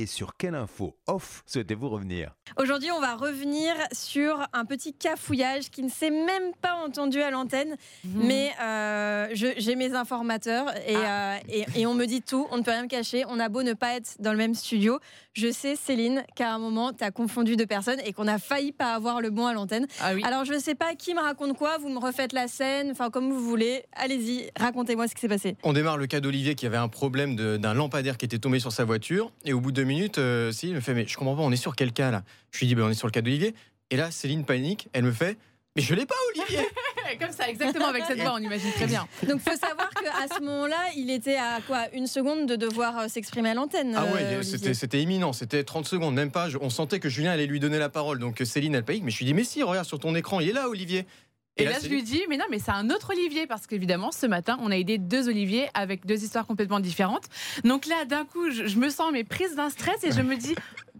et sur quelle info off souhaitez-vous revenir Aujourd'hui, on va revenir sur un petit cafouillage qui ne s'est même pas entendu à l'antenne, Mhm. mais euh, j'ai mes informateurs et, Ah. euh, et- et on me dit tout, on ne peut rien me cacher. On a beau ne pas être dans le même studio. Je sais, Céline, qu'à un moment, tu as confondu deux personnes et qu'on a failli pas avoir le bon à l'antenne. Ah oui. Alors, je ne sais pas qui me raconte quoi, vous me refaites la scène, enfin, comme vous voulez. Allez-y, racontez-moi ce qui s'est passé. On démarre le cas d'Olivier qui avait un problème d'un lampadaire qui était tombé sur sa voiture. Et au bout de minutes, euh, Céline me fait Mais je comprends pas, on est sur quel cas là? Je lui dis ben, On est sur le cas d'Olivier. Et là, Céline panique, elle me fait Mais je l'ai pas, Olivier Comme ça, exactement avec cette voix, on imagine très bien. Donc, faut savoir qu'à ce moment-là, il était à quoi Une seconde de devoir euh, s'exprimer à l'antenne. Ah euh, ouais, Olivier. c'était c'était imminent, c'était 30 secondes, même pas. Je- on sentait que Julien allait lui donner la parole. Donc euh, Céline, elle panique. Mais je lui dis Mais si, regarde sur ton écran, il est là, Olivier. Et, là, je lui dis, mais non, mais c'est un autre Olivier, parce qu'évidemment, ce matin, on a aidé deux Oliviers avec deux histoires complètement différentes. Donc là, d'un coup, je, je me sens mais prise d'un stress et je me dis,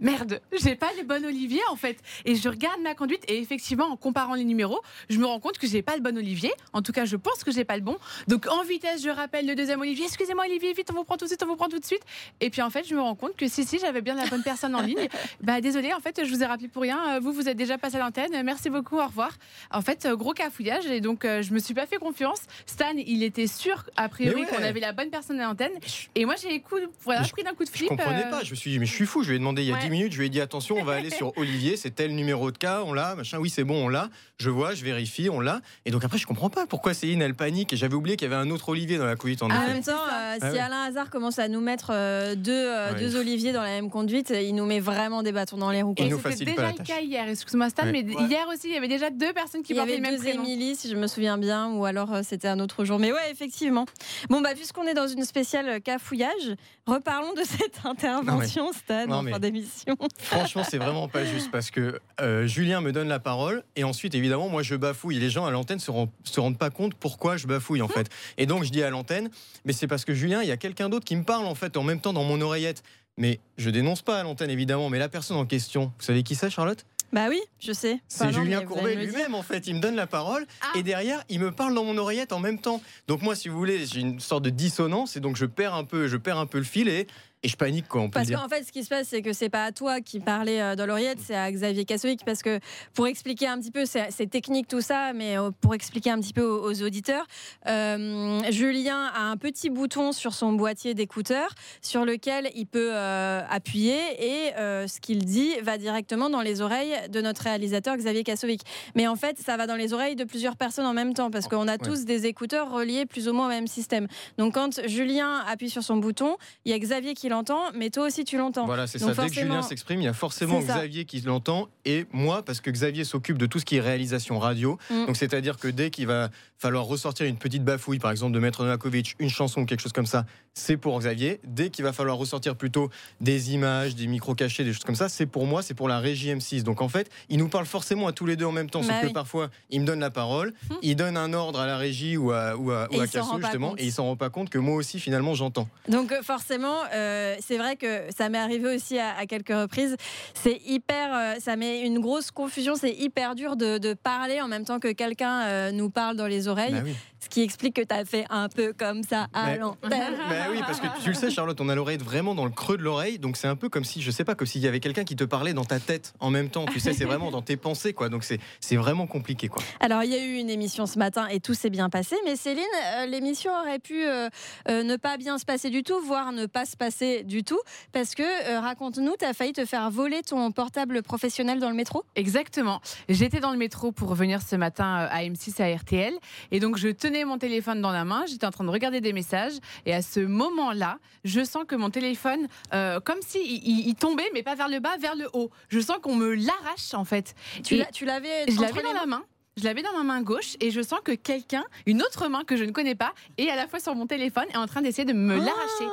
merde, j'ai pas le bon Olivier en fait. Et je regarde ma conduite et effectivement, en comparant les numéros, je me rends compte que j'ai pas le bon Olivier. En tout cas, je pense que j'ai pas le bon. Donc en vitesse, je rappelle le deuxième Olivier. Excusez-moi, Olivier, vite, on vous prend tout de suite, on vous prend tout de suite. Et puis en fait, je me rends compte que si, si, j'avais bien la bonne personne en ligne. Bah désolé, en fait, je vous ai rappelé pour rien. Vous, vous êtes déjà passé à l'antenne. Merci beaucoup, au revoir. En fait, euh, gros cafouillage et donc euh, je me suis pas fait confiance. Stan, il était sûr a priori ouais. qu'on avait la bonne personne à l'antenne. Et moi, j'ai voilà, je- pris d'un coup de Je flip. comprenais euh, pas. Je me suis dit, mais je suis fou. Je lui ai demandé il y a Ouais. 10 minutes, je lui ai dit, attention, on va aller sur Olivier, c'est tel numéro de cas, on l'a, machin, oui, c'est bon, on l'a. Je vois, je vérifie, on l'a. Et donc après, je comprends pas pourquoi Céline, elle panique. Et j'avais oublié qu'il y avait un autre Olivier dans la conduite en En effet. même temps, euh, Ah si ouais. Alain Hazard commence à nous mettre euh, deux, euh, Ouais. deux Olivier dans la même conduite, il nous met vraiment des bâtons dans les roues. quoi. Il Et nous c'était facilite déjà la le tâche. cas hier, excuse-moi Stan, Ouais. mais Ouais. hier aussi, il y avait déjà deux personnes qui Il y portaient avait le même deux prénom. Émilie, si je me souviens bien, ou alors euh, c'était un autre jour. Mais ouais, effectivement. Bon, bah, puisqu'on est dans une spéciale cafouillage, reparlons de cette intervention, Stan, non, en mais- fin d'émission. Franchement, c'est vraiment pas juste parce que euh, Julien me donne la parole et ensuite, évidemment, moi je bafouille. Les gens à l'antenne se, rend- se rendent pas compte pourquoi je bafouille en fait. Et donc je dis à l'antenne, mais c'est parce que Julien, il y a quelqu'un d'autre qui me parle en fait en même temps dans mon oreillette. Mais je dénonce pas à l'antenne évidemment, mais la personne en question, vous savez qui c'est, Charlotte? Bah oui, je sais. C'est Enfin, Julien Courbet lui-même en fait. Il me donne la parole Ah. et derrière, il me parle dans mon oreillette en même temps. Donc moi, si vous voulez, j'ai une sorte de dissonance et donc je perds un peu, je perds un peu le fil et, et je panique quoi. On peut Parce qu'en fait, ce qui se passe, c'est que c'est pas à toi qui parlais euh, dans l'oreillette, c'est à Xavier Kassovic. Parce que pour expliquer un petit peu, c'est technique tout ça, mais euh, pour expliquer un petit peu aux, aux auditeurs, euh, Julien a un petit bouton sur son boîtier d'écouteurs sur lequel il peut euh, appuyer et euh, ce qu'il dit va directement dans les oreilles de notre réalisateur Xavier Kassovic. Mais en fait, ça va dans les oreilles de plusieurs personnes en même temps parce qu'on a tous des écouteurs reliés plus ou moins au même système. Donc quand Julien appuie sur son bouton, il y a Xavier qui l'entend, mais toi aussi tu l'entends. Voilà, c'est ça. Donc Dès que forcément- Julien s'exprime, il y a forcément. Xavier qui l'entend et moi, parce que Xavier s'occupe de tout ce qui est réalisation radio. Mm. Donc, c'est-à-dire que dès qu'il va falloir ressortir une petite bafouille, par exemple de Maître Novakovic, une chanson, quelque chose comme ça, c'est pour Xavier. Dès qu'il va falloir ressortir plutôt des images, des micros cachés, des choses comme ça, c'est pour moi, c'est pour la régie M6. Donc, en fait, il nous parle forcément à tous les deux en même temps, Bah sauf que parfois, il me donne la parole, il donne un ordre à la régie ou à, ou à, ou Casso, justement, et il s'en rend pas compte que moi aussi, finalement, j'entends. Donc euh, forcément, euh, c'est vrai que ça m'est arrivé aussi à, à quelques reprises. C'est hyper, euh, ça met une grosse confusion. C'est hyper dur de, de parler en même temps que quelqu'un euh, nous parle dans les oreilles. Bah oui. Ce qui explique que tu as fait un peu comme ça à Mais- l'antenne. Bah oui, parce que tu le sais, Charlotte, on a l'oreille vraiment dans le creux de l'oreille, donc c'est un peu comme si, je sais pas, comme s'il y avait quelqu'un qui te parlait dans ta tête en même temps. Tu sais, c'est vraiment dans tes pensées, quoi. Donc c'est c'est vraiment compliqué, quoi. Alors, il y a eu une émission ce matin et tout s'est bien passé. Mais Céline, euh, l'émission aurait pu euh, euh, ne pas bien se passer du tout, voire ne pas se passer du tout. Parce que, euh, raconte-nous, tu as failli te faire voler ton portable professionnel dans le métro? Exactement. J'étais dans le métro pour venir ce matin à M6 à RTL. Et donc, je tenais mon téléphone dans la main. J'étais en train de regarder des messages. Et à ce moment-là, je sens que mon téléphone, euh, comme si il, tombait, mais pas vers le bas, vers le haut. Je sens qu'on me l'arrache, en fait. Tu l'avais je dans la main. Je l'avais dans ma main gauche et je sens que quelqu'un, une autre main que je ne connais pas, est à la fois sur mon téléphone et en train d'essayer de me Ah. l'arracher.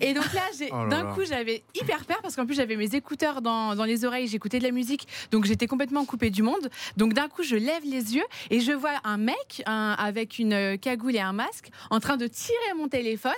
Et donc là, j'ai- Oh là d'un coup, j'avais hyper peur parce qu'en plus, j'avais mes écouteurs dans, dans les oreilles, j'écoutais de la musique, donc j'étais complètement coupée du monde. Donc d'un coup, je lève les yeux et je vois un mec un- avec une euh, cagoule et un masque en train de tirer mon téléphone.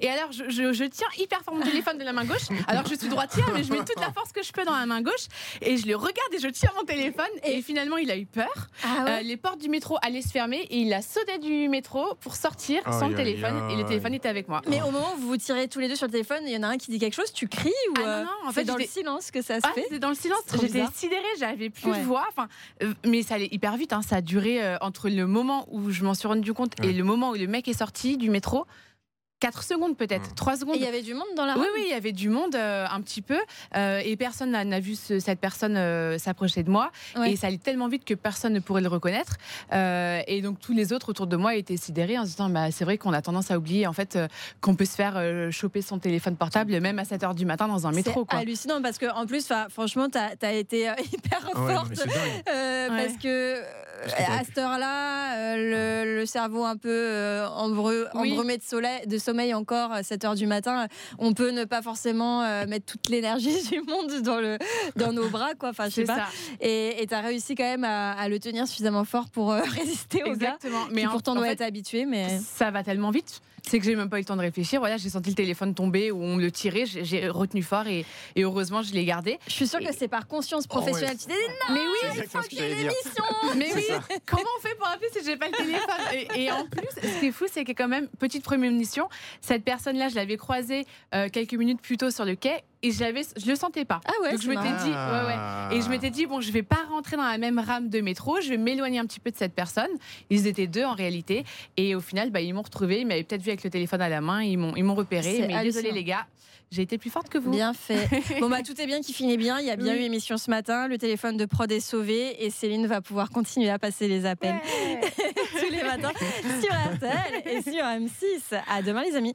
Et alors, je, je- je tiens hyper fort mon téléphone de la main gauche. Alors, je suis droitière, mais je mets toute la force que je peux dans la main gauche et je le regarde et je tire mon téléphone. Et, finalement, il a eu peur. Ah Euh, les portes du métro allaient se fermer et il a sauté du métro pour sortir Aïe, sans le téléphone et le téléphone était avec moi. Mais au moment où vous vous tirez tous les deux sur le téléphone, il y en a un qui dit quelque chose, tu cries ou Ah non, euh, non, en c'est fait, dans le silence que ça se Ah, fait c'était dans le silence. C'est J'étais sidérée, j'avais plus Ouais. de voix. Enfin, euh, mais ça allait hyper vite. hein. Ça a duré euh, entre le moment où je m'en suis rendu compte et le moment où le mec est sorti du métro. 4 secondes peut-être, Ouais. 3 Et secondes. il y avait du monde dans la Oui, rue oui, il y avait du monde euh, un petit peu euh, et personne n'a vu ce- cette personne euh, s'approcher de moi Ouais. et ça allait tellement vite que personne ne pourrait le reconnaître Euh, et donc tous les autres autour de moi étaient sidérés en se disant bah, c'est vrai qu'on a tendance à oublier en fait euh, qu'on peut se faire euh, choper son téléphone portable même à 7h du matin dans un métro C'est quoi. hallucinant parce que en plus, franchement, t'as as été euh, hyper Ah ouais, forte. euh, Ouais. Parce que à cette heure-là, euh, le, le cerveau un peu euh, Oui. embrumé de, soleil, de sommeil encore à 7 heures du matin, on peut ne pas forcément euh, mettre toute l'énergie du monde dans, le, dans nos bras. Quoi. Enfin, je sais pas. ça. Et tu as réussi quand même à, à le tenir suffisamment fort pour euh, résister au gars. Exactement. qui Mais en- pourtant en doit fait, être habitué, mais ça va tellement vite. C'est que j'ai même pas eu le temps de réfléchir. Voilà, j'ai senti le téléphone tomber ou on me le tirait. J'ai retenu fort et, et heureusement, je l'ai gardé. je suis sûre que c'est par conscience professionnelle. Tu t'es dit, non, Mais oui, mais oui. Comment on fait pour appeler si j'ai pas le téléphone et, et en plus, ce qui est fou, c'est que quand même, petite prémonition, cette personne-là, je l'avais croisée euh, quelques minutes plus tôt sur le quai et je, l'avais- je le sentais pas. ah ouais, Donc je m'étais marrant. dit, ouais, ouais. Et je m'étais dit, bon, je vais pas rentrer dans la même rame de métro, je vais m'éloigner un petit peu de cette personne. Ils étaient deux en réalité. Et au final, bah, ils m'ont retrouvé, ils m'avaient peut-être vu avec le téléphone à la main, ils m'ont, ils m'ont repéré. C'est Mais désolé les gars, j'ai été plus forte que vous. Bien fait. Bon bah tout est bien qui finit bien. Il y a bien Oui. eu émission ce matin. Le téléphone de prod est sauvé et Céline va pouvoir continuer à passer les appels Ouais. tous les matins sur RTL et sur M6. À demain les amis.